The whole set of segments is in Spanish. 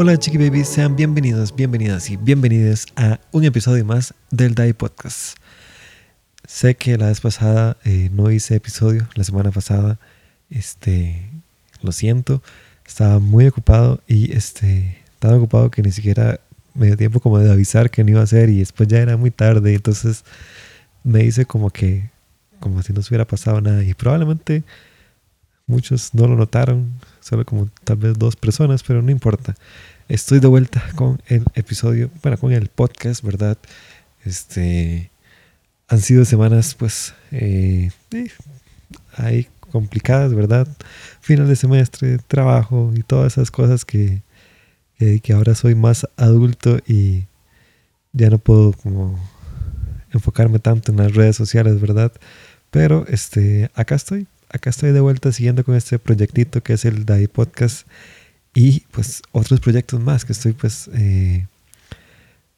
Hola chiqui babies, sean bienvenidos, bienvenidas y bienvenidas a un episodio más del DAI Podcast. Sé que la vez pasada eh, no hice episodio, la semana pasada, este, lo siento, estaba muy ocupado y este, tan ocupado que ni siquiera me dio tiempo como de avisar que no iba a hacer y después ya era muy tarde, entonces me hice como que, como si no se hubiera pasado nada y probablemente muchos no lo notaron, solo como tal vez dos personas, pero no importa. Estoy de vuelta con el episodio, bueno, con el podcast, ¿verdad? Este, han sido semanas, pues, eh, ahí complicadas, ¿verdad? Final de semestre, trabajo y todas esas cosas que, que, ahora soy más adulto y ya no puedo como enfocarme tanto en las redes sociales, ¿verdad? Pero este, acá estoy, acá estoy de vuelta siguiendo con este proyectito que es el DAI Podcast y pues otros proyectos más que estoy pues, eh,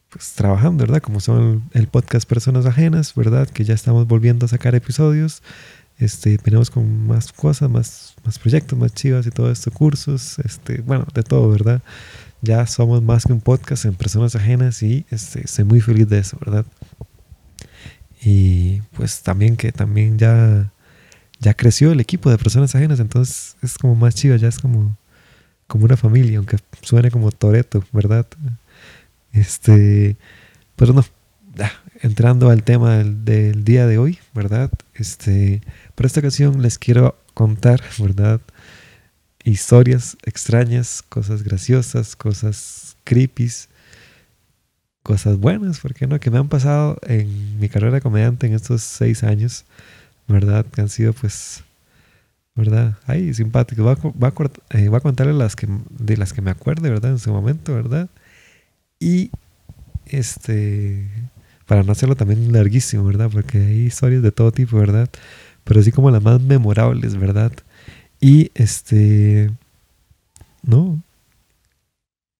pues trabajando, ¿verdad? Como son el, podcast Personas Ajenas, ¿verdad? Que ya estamos volviendo a sacar episodios. Este, venimos con más cosas, más, más proyectos, más chivas y todo esto, cursos, este, bueno, de todo, ¿verdad? Ya somos más que un podcast en personas ajenas y este, estoy muy feliz de eso, ¿verdad? Y pues también que también ya, ya creció el equipo de personas ajenas, entonces es como más chiva, ya es como como una familia, aunque suene como Toreto, ¿verdad? Este, pero no, entrando al tema del, día de hoy, ¿verdad? Este, para esta ocasión les quiero contar, ¿verdad? Historias extrañas, cosas graciosas, cosas creepy, cosas buenas, ¿por qué no? Que me han pasado en mi carrera comediante en estos seis años, ¿verdad? Que han sido pues ¿verdad? Ay, simpático. Va a, eh, a, contarle las que, de las que me acuerde, ¿verdad? En su momento, ¿verdad? Y este, para no hacerlo también larguísimo, ¿verdad? Porque hay historias de todo tipo, ¿verdad? Pero así como las más memorables, ¿verdad? Y este, no.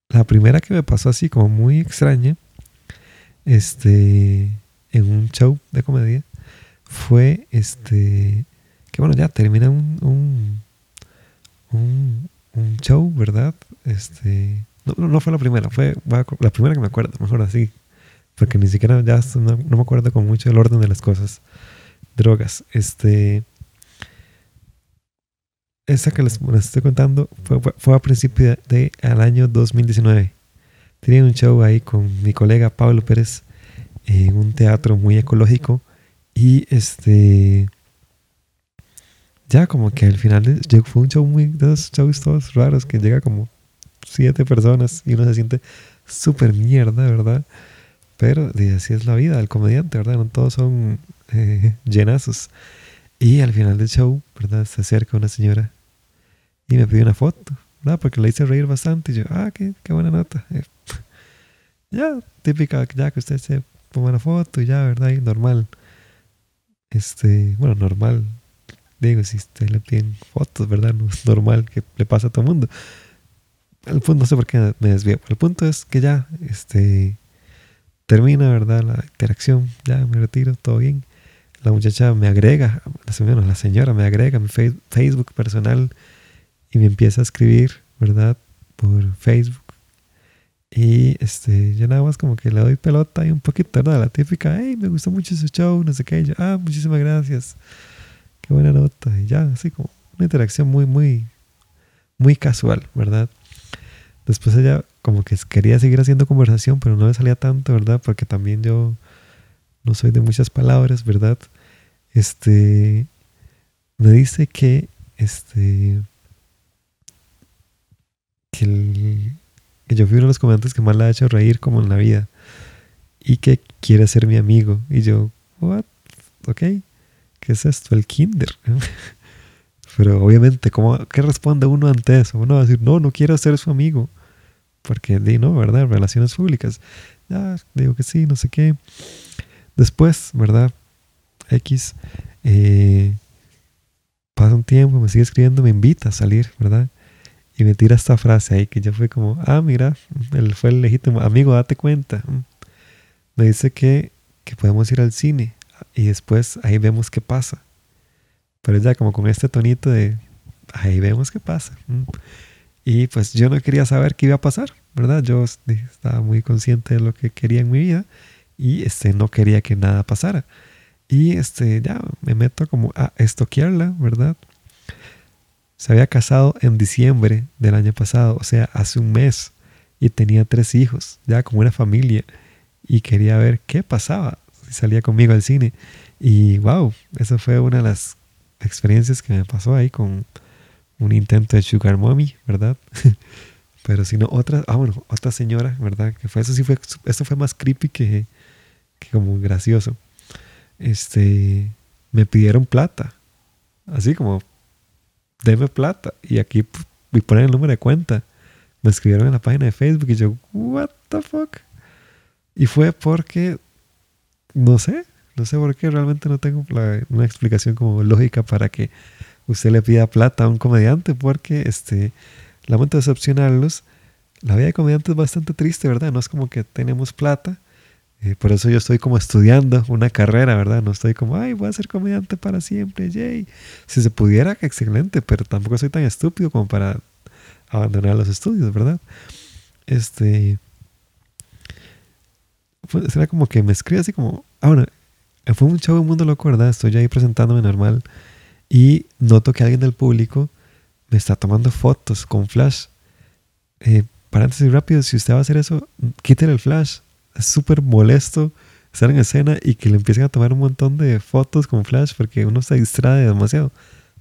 La primera que me pasó así como muy extraña, este, en un show de comedia, fue este, que bueno, ya termina un, un, un, show, ¿verdad? Este, no, no, fue la primera, fue la primera que me acuerdo, mejor así, porque ni siquiera ya no, me acuerdo con mucho el orden de las cosas. Drogas, este, esa que les, estoy contando fue, fue a principios de, al año 2019. Tenía un show ahí con mi colega Pablo Pérez en un teatro muy ecológico y este ya como que al final fue un show muy de esos shows todos raros que llega como siete personas y uno se siente súper mierda, ¿verdad? Pero así es la vida del comediante, ¿verdad? No todos son eh, llenazos. Y al final del show, ¿verdad? Se acerca una señora y me pide una foto, ¿verdad? Porque le hice reír bastante. Y yo, ah, qué, qué buena nota. ya, típica, ya que usted se ponga una foto y ya, ¿verdad? Y normal. Este, bueno, normal, Digo, si usted le piden fotos, ¿verdad? No es normal que le pase a todo el mundo. El punto, no sé por qué me desvío. El punto es que ya, este, termina, ¿verdad? La interacción, ya me retiro, todo bien. La muchacha me agrega, la señora, la señora me agrega mi Facebook personal y me empieza a escribir, ¿verdad? Por Facebook. Y este, yo nada más como que le doy pelota y un poquito, ¿verdad? La típica, hey, me gustó mucho su show, no sé qué. yo, ah, muchísimas gracias qué buena nota. Y ya, así como una interacción muy, muy, muy casual, ¿verdad? Después ella como que quería seguir haciendo conversación, pero no le salía tanto, ¿verdad? Porque también yo no soy de muchas palabras, ¿verdad? Este, me dice que, este, que, que yo fui uno de los comandantes que más le ha hecho reír como en la vida y que quiere ser mi amigo. Y yo, what? Ok. ¿Qué es esto? El kinder. Pero obviamente, ¿cómo, ¿qué responde uno ante eso? Uno va a decir, no, no quiero ser su amigo. Porque, di, no, ¿verdad? Relaciones públicas. Ya, digo que sí, no sé qué. Después, ¿verdad? X, eh, pasa un tiempo, me sigue escribiendo, me invita a salir, ¿verdad? Y me tira esta frase ahí que ya fue como, ah, mira, él fue el legítimo amigo, date cuenta. Me dice que, que podemos ir al cine y después ahí vemos qué pasa. Pero ya como con este tonito de ahí vemos qué pasa. Y pues yo no quería saber qué iba a pasar, ¿verdad? Yo estaba muy consciente de lo que quería en mi vida y este, no quería que nada pasara. Y este, ya me meto como a estoquearla, ¿verdad? Se había casado en diciembre del año pasado, o sea, hace un mes, y tenía tres hijos, ya como una familia, y quería ver qué pasaba salía conmigo al cine. Y wow, esa fue una de las experiencias que me pasó ahí con un intento de Sugar Mommy, ¿verdad? Pero si no, otra, ah, bueno, otra señora, ¿verdad? Que fue, eso sí fue, eso fue más creepy que, que como gracioso. Este, me pidieron plata. Así como, deme plata. Y aquí me ponen el número de cuenta. Me escribieron en la página de Facebook y yo, what the fuck? Y fue porque, no sé, no sé por qué, realmente no tengo una explicación como lógica para que usted le pida plata a un comediante, porque este, lamento decepcionarlos. La vida de comediante es bastante triste, ¿verdad? No es como que tenemos plata. Eh, por eso yo estoy como estudiando una carrera, ¿verdad? No estoy como, ay, voy a ser comediante para siempre, yay. Si se pudiera, excelente, pero tampoco soy tan estúpido como para abandonar los estudios, ¿verdad? Este. Era como que me escribe así como, ah, bueno, fue un show un mundo loco, ¿verdad? Estoy ahí presentándome normal y noto que alguien del público me está tomando fotos con flash. Eh, paréntesis rápido, si usted va a hacer eso, quítele el flash. Es súper molesto estar en escena y que le empiecen a tomar un montón de fotos con flash porque uno se distrae demasiado.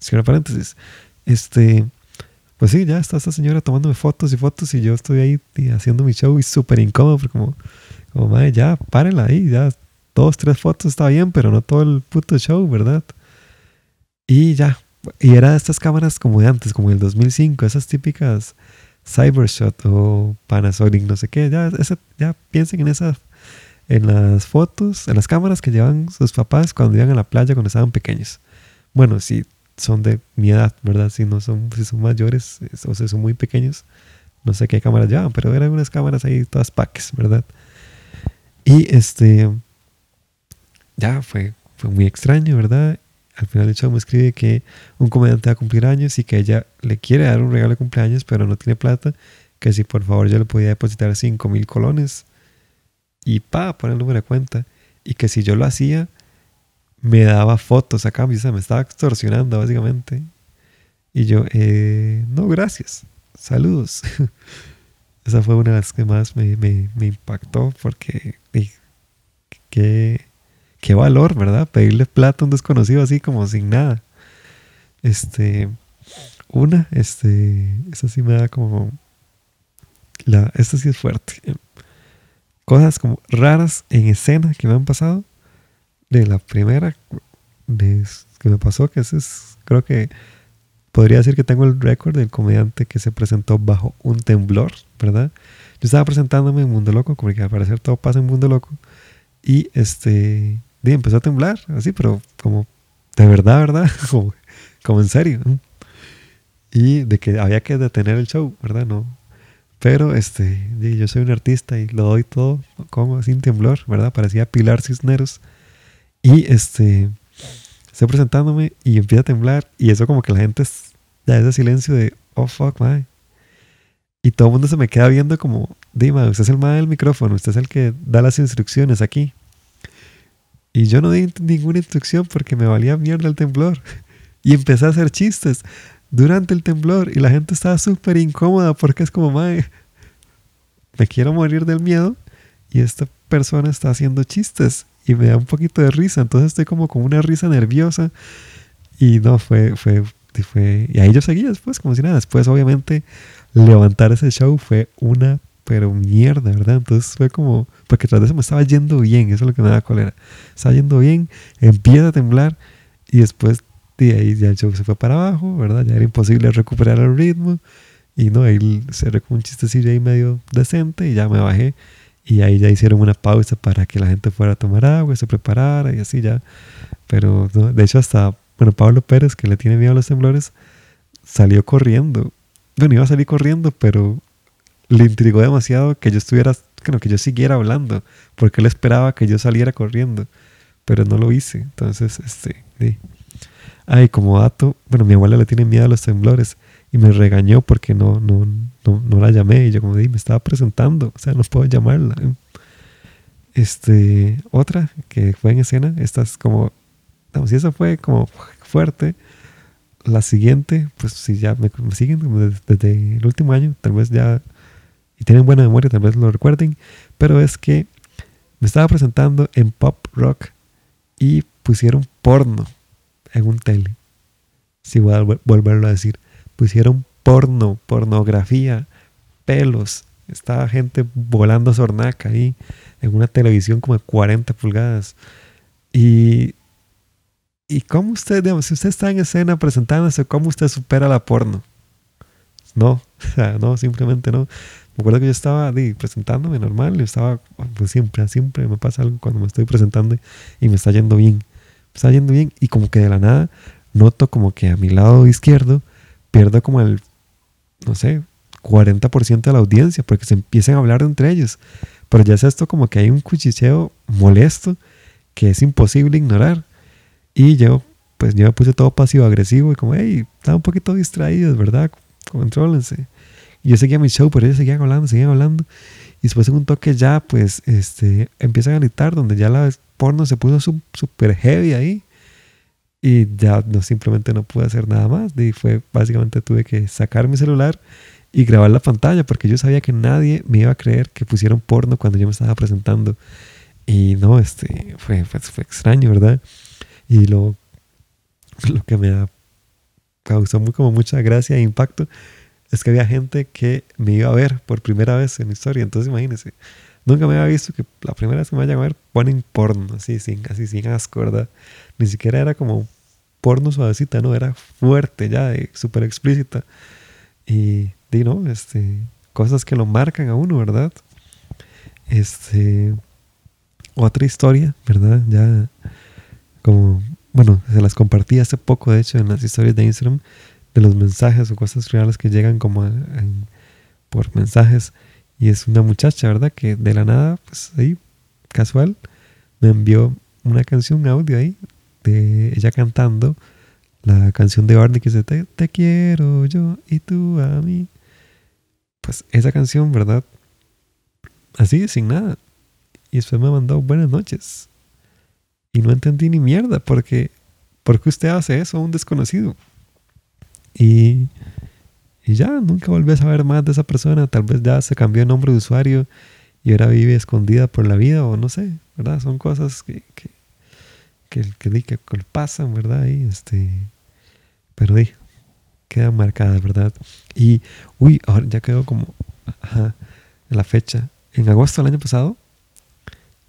Cierra paréntesis. Este, pues sí, ya está esta señora tomándome fotos y fotos y yo estoy ahí haciendo mi show y súper incómodo porque como, como madre, ya, párenla ahí, ya, dos, tres fotos está bien, pero no todo el puto show, ¿verdad? Y ya, y era estas cámaras como de antes, como el 2005, esas típicas Cybershot o Panasonic, no sé qué, ya, ya piensen en esas, en las fotos, en las cámaras que llevan sus papás cuando iban a la playa cuando estaban pequeños. Bueno, si son de mi edad, ¿verdad? Si no son, si son mayores o si son muy pequeños, no sé qué cámaras llevan, pero eran unas cámaras ahí todas packs, ¿verdad? Y este, ya fue, fue muy extraño, ¿verdad? Al final del show me escribe que un comediante va a cumplir años y que ella le quiere dar un regalo de cumpleaños, pero no tiene plata, que si por favor yo le podía depositar 5 mil colones y pa, poner el número de cuenta, y que si yo lo hacía, me daba fotos a cambio, o sea, me estaba extorsionando básicamente. Y yo, eh, no, gracias, saludos. Esa fue una de las que más me, me impactó porque, qué, qué valor, ¿verdad? Pedirle plata a un desconocido así como sin nada. Este, una, este, esa sí me da como, la, esta sí es fuerte. Cosas como raras en escena que me han pasado. De la primera de, que me pasó, que ese es, creo que podría decir que tengo el récord del comediante que se presentó bajo un temblor, ¿verdad? Yo estaba presentándome en Mundo Loco, como que al parecer todo pasa en Mundo Loco. Y este, y empezó a temblar, así, pero como de verdad, ¿verdad? Como, como en serio. Y de que había que detener el show, ¿verdad? No. Pero este, yo soy un artista y lo doy todo como sin temblor, ¿verdad? Parecía Pilar Cisneros. Y este, estoy presentándome y empieza a temblar y eso como que la gente ya ese silencio de, oh fuck, man. Y todo el mundo se me queda viendo como, Dima, usted es el mal del micrófono, usted es el que da las instrucciones aquí. Y yo no di ninguna instrucción porque me valía mierda el temblor. Y empecé a hacer chistes durante el temblor y la gente estaba súper incómoda porque es como, mae, me quiero morir del miedo y esta persona está haciendo chistes y me da un poquito de risa. Entonces estoy como con una risa nerviosa y no, fue, fue, fue, y ahí yo seguía después como si nada. Después obviamente levantar ese show fue una pero mierda, ¿verdad? Entonces fue como, porque tras de eso me estaba yendo bien, eso es lo que me da cólera. Estaba yendo bien, empieza a temblar y después de ahí ya el show se fue para abajo, ¿verdad? Ya era imposible recuperar el ritmo y no, ahí cerré con un chistecillo ahí medio decente y ya me bajé y ahí ya hicieron una pausa para que la gente fuera a tomar agua, se preparara y así ya. Pero de hecho hasta, bueno, Pablo Pérez, que le tiene miedo a los temblores, salió corriendo. Bueno, iba a salir corriendo, pero le intrigó demasiado que yo estuviera, que yo siguiera hablando, porque él esperaba que yo saliera corriendo, pero no lo hice. Entonces, este, Ay, como dato, bueno, mi abuela le tiene miedo a los temblores y me regañó porque no, no, no, no la llamé. Y yo como dije, me estaba presentando, o sea, no puedo llamarla. Este, otra que fue en escena, esta es como, si esa fue como fuerte, la siguiente, pues si ya me, siguen desde, el último año, tal vez ya, y tienen buena memoria, tal vez lo recuerden, pero es que me estaba presentando en pop rock y pusieron porno en un tele. Si voy a volverlo a decir, pusieron porno, pornografía, pelos. Estaba gente volando sornaca ahí en una televisión como de 40 pulgadas. Y, y cómo usted, digamos, si usted está en escena presentándose, ¿cómo usted supera la porno? No, no, simplemente no. Me acuerdo que yo estaba presentándome normal, yo estaba, pues siempre, siempre me pasa algo cuando me estoy presentando y me está yendo bien. Me está yendo bien y como que de la nada noto como que a mi lado izquierdo pierdo como el, no sé, 40% de la audiencia porque se empiezan a hablar entre ellos. Pero ya es esto como que hay un cuchicheo molesto que es imposible ignorar. Y yo, pues yo me puse todo pasivo agresivo y como, hey, estaba un poquito distraído, ¿verdad? Contrólense. Y yo seguía mi show, pero ellos seguían hablando, seguían hablando. Y después en un toque ya, pues, este, empiezan a gritar, donde ya la porno se puso súper heavy ahí. Y ya no, simplemente no pude hacer nada más. Y fue, básicamente tuve que sacar mi celular y grabar la pantalla, porque yo sabía que nadie me iba a creer que pusieron porno cuando yo me estaba presentando. Y no, este, fue, fue, fue extraño, ¿verdad? Y lo, lo que me causó muy, como mucha gracia e impacto es que había gente que me iba a ver por primera vez en mi historia. Entonces imagínense, nunca me había visto que la primera vez que me vayan a ver ponen porno, así sin, así sin asco, ¿verdad? Ni siquiera era como porno suavecita, no, era fuerte ya, súper explícita. Y, di, ¿no? Este, cosas que lo marcan a uno, ¿verdad? Este, otra historia, ¿verdad? Ya, como, bueno, se las compartí hace poco, de hecho, en las historias de Instagram de los mensajes o cosas reales que llegan como por mensajes. Y es una muchacha, ¿verdad? Que de la nada, pues ahí, casual, me envió una canción, audio ahí, de ella cantando la canción de Barney que dice, te, te quiero yo y tú a mí. Pues esa canción, ¿verdad? Así, sin nada. Y después me mandó buenas noches. Y no entendí ni mierda, porque ¿por qué usted hace eso a un desconocido? Y, y ya, nunca volví a saber más de esa persona. Tal vez ya se cambió el nombre de usuario y ahora vive escondida por la vida o no sé, ¿verdad? Son cosas que, que, que, que, que pasan, ¿verdad? Y este, pero di, quedan marcadas, ¿verdad? Y, uy, ahora ya quedó como, ajá, la fecha. En agosto del año pasado,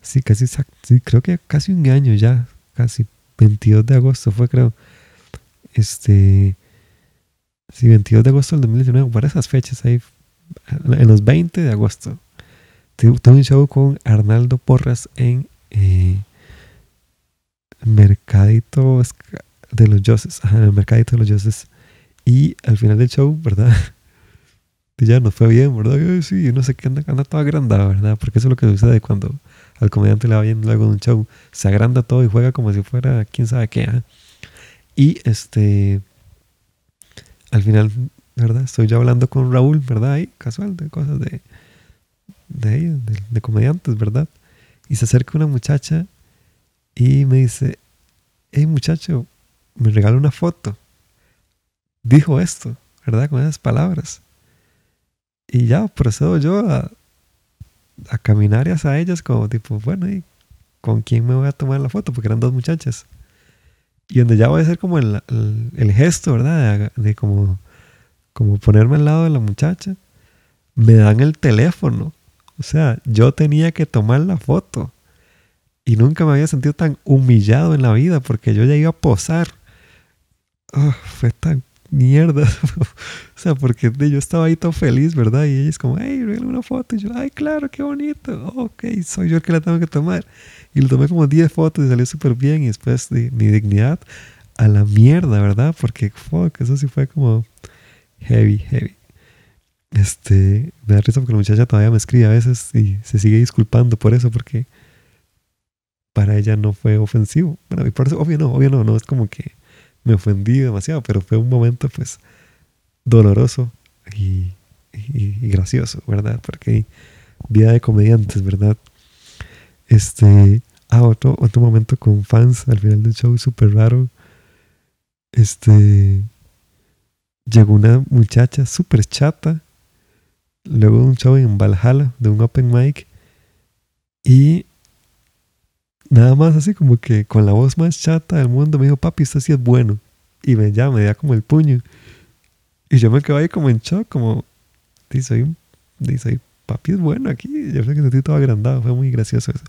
sí, casi, sí, creo que casi un año ya, casi 22 de agosto fue, creo. Este, Sí, 22 de agosto del 2019, para esas fechas ahí, en los 20 de agosto, tuve un show con Arnaldo Porras en eh, Mercadito de los Dioses, en el Mercadito de los Dioses. Y al final del show, ¿verdad? ya nos fue bien, ¿verdad? sí, no sé qué anda, anda todo agrandado, ¿verdad? Porque eso es lo que sucede cuando al comediante le va bien luego de un show. Se agranda todo y juega como si fuera quién sabe qué. ¿eh? Y este al final, ¿verdad? Estoy yo hablando con Raúl, ¿verdad? Ahí, casual, de cosas de, de ellos, de, comediantes, ¿verdad? Y se acerca una muchacha y me dice, hey muchacho, me regala una foto. Dijo esto, ¿verdad? Con esas palabras. Y ya procedo yo a, caminar hacia ellas como tipo, bueno, ¿y con quién me voy a tomar la foto? Porque eran dos muchachas. Y donde ya voy a hacer como el, el, gesto, ¿verdad? De, como, como ponerme al lado de la muchacha. Me dan el teléfono. O sea, yo tenía que tomar la foto. Y nunca me había sentido tan humillado en la vida porque yo ya iba a posar. Oh, fue tan mierda. o sea, porque yo estaba ahí todo feliz, ¿verdad? Y ella es como, hey, regálame una foto. Y yo, ay, claro, qué bonito. ok, soy yo el que la tengo que tomar. Y le tomé como 10 fotos y salió súper bien. Y después de mi dignidad a la mierda, ¿verdad? Porque, fuck, eso sí fue como heavy, heavy. Este, me da risa porque la muchacha todavía me escribe a veces y se sigue disculpando por eso porque para ella no fue ofensivo. Bueno, por eso, obvio no, obvio no, no es como que me ofendí demasiado, pero fue un momento pues doloroso y, gracioso, ¿verdad? Porque vida de comediantes, ¿verdad? Este, ah, otro, otro momento con fans al final del show súper raro. Este, llegó una muchacha súper chata, luego de un show en Valhalla, de un open mic, y nada más así como que con la voz más chata del mundo me dijo, papi, esto sí es bueno. Y me llama, me da como el puño. Y yo me quedo ahí como en shock, como, dice, dice, papi es bueno aquí. Yo sé que estoy todo agrandado, fue muy gracioso eso.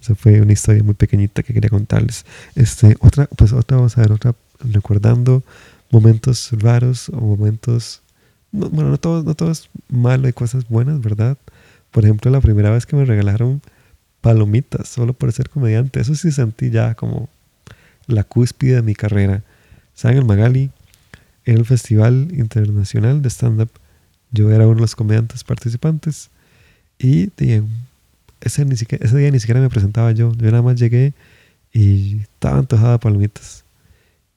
Eso fue una historia muy pequeñita que quería contarles. Este, otra, pues otra, vamos a ver, otra, recordando momentos raros o momentos, bueno, no todo, no todo es malo, hay cosas buenas, ¿verdad? Por ejemplo, la primera vez que me regalaron palomitas solo por ser comediante. Eso sí sentí ya como la cúspide de mi carrera. ¿Saben? El Magali era el Festival Internacional de Stand-Up. Yo era uno de los comediantes participantes. Y ese, ni siquiera, ese día ni siquiera me presentaba yo. Yo nada más llegué y estaba antojada de palomitas.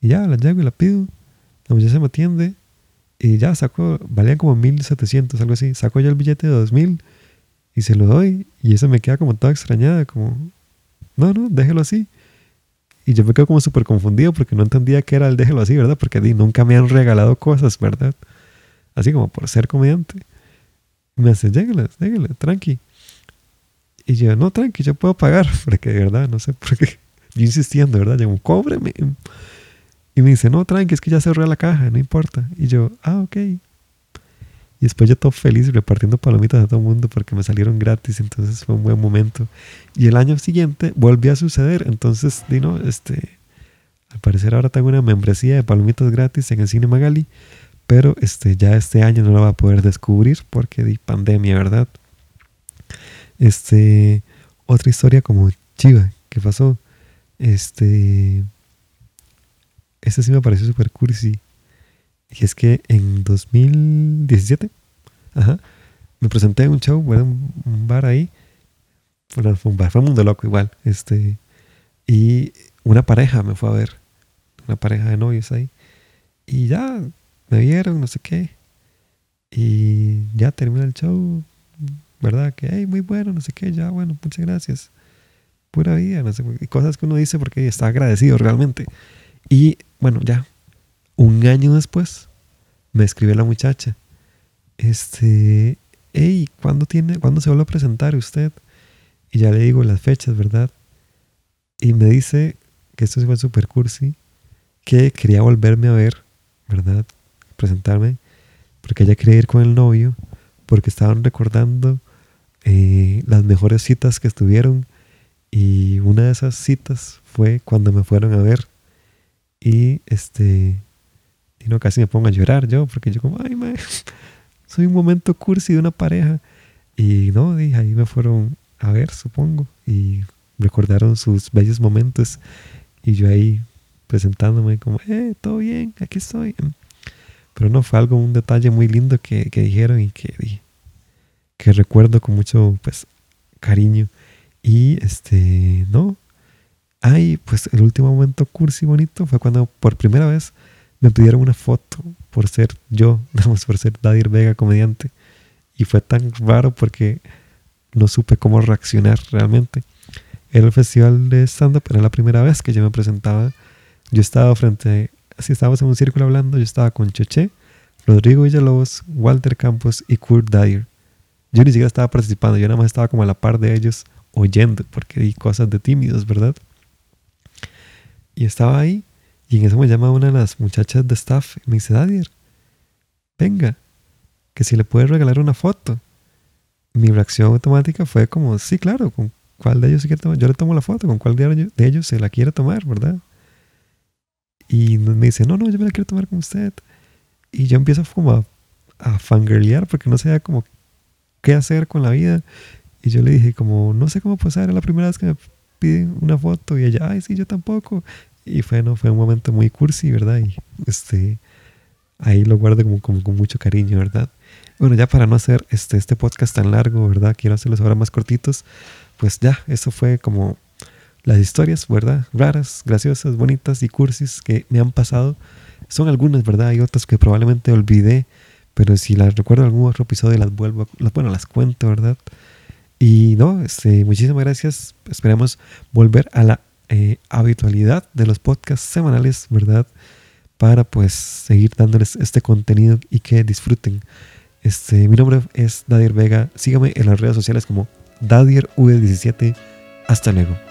Y ya, la llego y la pido. La muchacha me atiende. Y ya sacó, valía como 1700, algo así. Sacó ya el billete de 2000 y se lo doy y eso me queda como toda extrañada, como, no, no, déjelo así. Y yo me quedo como súper confundido porque no entendía que era el déjelo así, ¿verdad? Porque nunca me han regalado cosas, ¿verdad? Así como por ser comediante. me hace, déjale, déjale, tranqui. Y yo, no, tranqui, yo puedo pagar, porque de verdad, no sé por qué. Yo insistiendo, ¿verdad? Yo, cóbreme. Y me dice, no, tranqui, es que ya cerré la caja, no importa. Y yo, ah, ok. Y después yo todo feliz repartiendo palomitas a todo el mundo porque me salieron gratis, entonces fue un buen momento. Y el año siguiente volvió a suceder, entonces, Dino, este, al parecer ahora tengo una membresía de palomitas gratis en el Cine Magali, pero este, ya este año no la va a poder descubrir porque di pandemia, ¿verdad? Este, otra historia como chiva que pasó, este, este sí me pareció súper cursi y es que en 2017, ajá, me presenté en un show, bueno, un bar ahí. Bueno, fue un bar, fue un mundo loco igual. Este, y una pareja me fue a ver. Una pareja de novios ahí. Y ya me vieron, no sé qué. Y ya termina el show. ¿Verdad? Que, hey, muy bueno, no sé qué. Ya, bueno, muchas gracias. Pura vida, no sé. Y cosas que uno dice porque está agradecido realmente. Y bueno, ya un año después me escribió la muchacha, este, hey, ¿cuándo, tiene, ¿cuándo se vuelve a presentar usted? Y ya le digo las fechas, ¿verdad? Y me dice, que esto fue super cursi, que quería volverme a ver, ¿verdad? Presentarme, porque ella quería ir con el novio, porque estaban recordando eh, las mejores citas que estuvieron y una de esas citas fue cuando me fueron a ver y este y no, casi me pongo a llorar yo, porque yo como, ay, mae, soy un momento cursi de una pareja. Y no, dije, ahí me fueron a ver, supongo, y recordaron sus bellos momentos. Y yo ahí presentándome como, eh, todo bien, aquí estoy. Pero no, fue algo, un detalle muy lindo que, que dijeron y que, que recuerdo con mucho, pues, cariño. Y este, no. Ay, pues el último momento cursi bonito fue cuando por primera vez me pidieron una foto por ser yo, por ser Dadir Vega comediante. Y fue tan raro porque no supe cómo reaccionar realmente. Era el festival de stand-up, era la primera vez que yo me presentaba. Yo estaba frente, así estábamos en un círculo hablando, yo estaba con Cheche, Rodrigo Villalobos, Walter Campos y Kurt Dyer. Yo ni siquiera estaba participando, yo nada más estaba como a la par de ellos oyendo, porque di cosas de tímidos, ¿verdad? Y estaba ahí y en eso me llama una de las muchachas de staff y me dice, Dadier, venga, que si le puedes regalar una foto. Mi reacción automática fue como, sí, claro, ¿con cuál de ellos se quiere tomar? Yo le tomo la foto, ¿con cuál de ellos se la quiere tomar, verdad? Y me dice, no, no, yo me la quiero tomar con usted. Y yo empiezo como a, a fangirlear porque no sabía como qué hacer con la vida. Y yo le dije como, no sé cómo pasar, es la primera vez que me piden una foto. Y ella, ay, sí, yo tampoco. Y fue, ¿no? fue un momento muy cursi, ¿verdad? Y este, ahí lo guardo como, como con mucho cariño, ¿verdad? Bueno, ya para no hacer este, este podcast tan largo, ¿verdad? Quiero hacerlos ahora más cortitos. Pues ya, eso fue como las historias, ¿verdad? Raras, graciosas, bonitas y cursis que me han pasado son algunas, ¿verdad? Hay otras que probablemente olvidé, pero si las recuerdo en algún otro episodio las vuelvo, las, bueno, las cuento, ¿verdad? Y no, este, muchísimas gracias. Esperamos volver a la eh, habitualidad de los podcasts semanales, ¿verdad? Para pues seguir dándoles este contenido y que disfruten. Este, mi nombre es Dadier Vega. Sígame en las redes sociales como DadierV17. Hasta luego.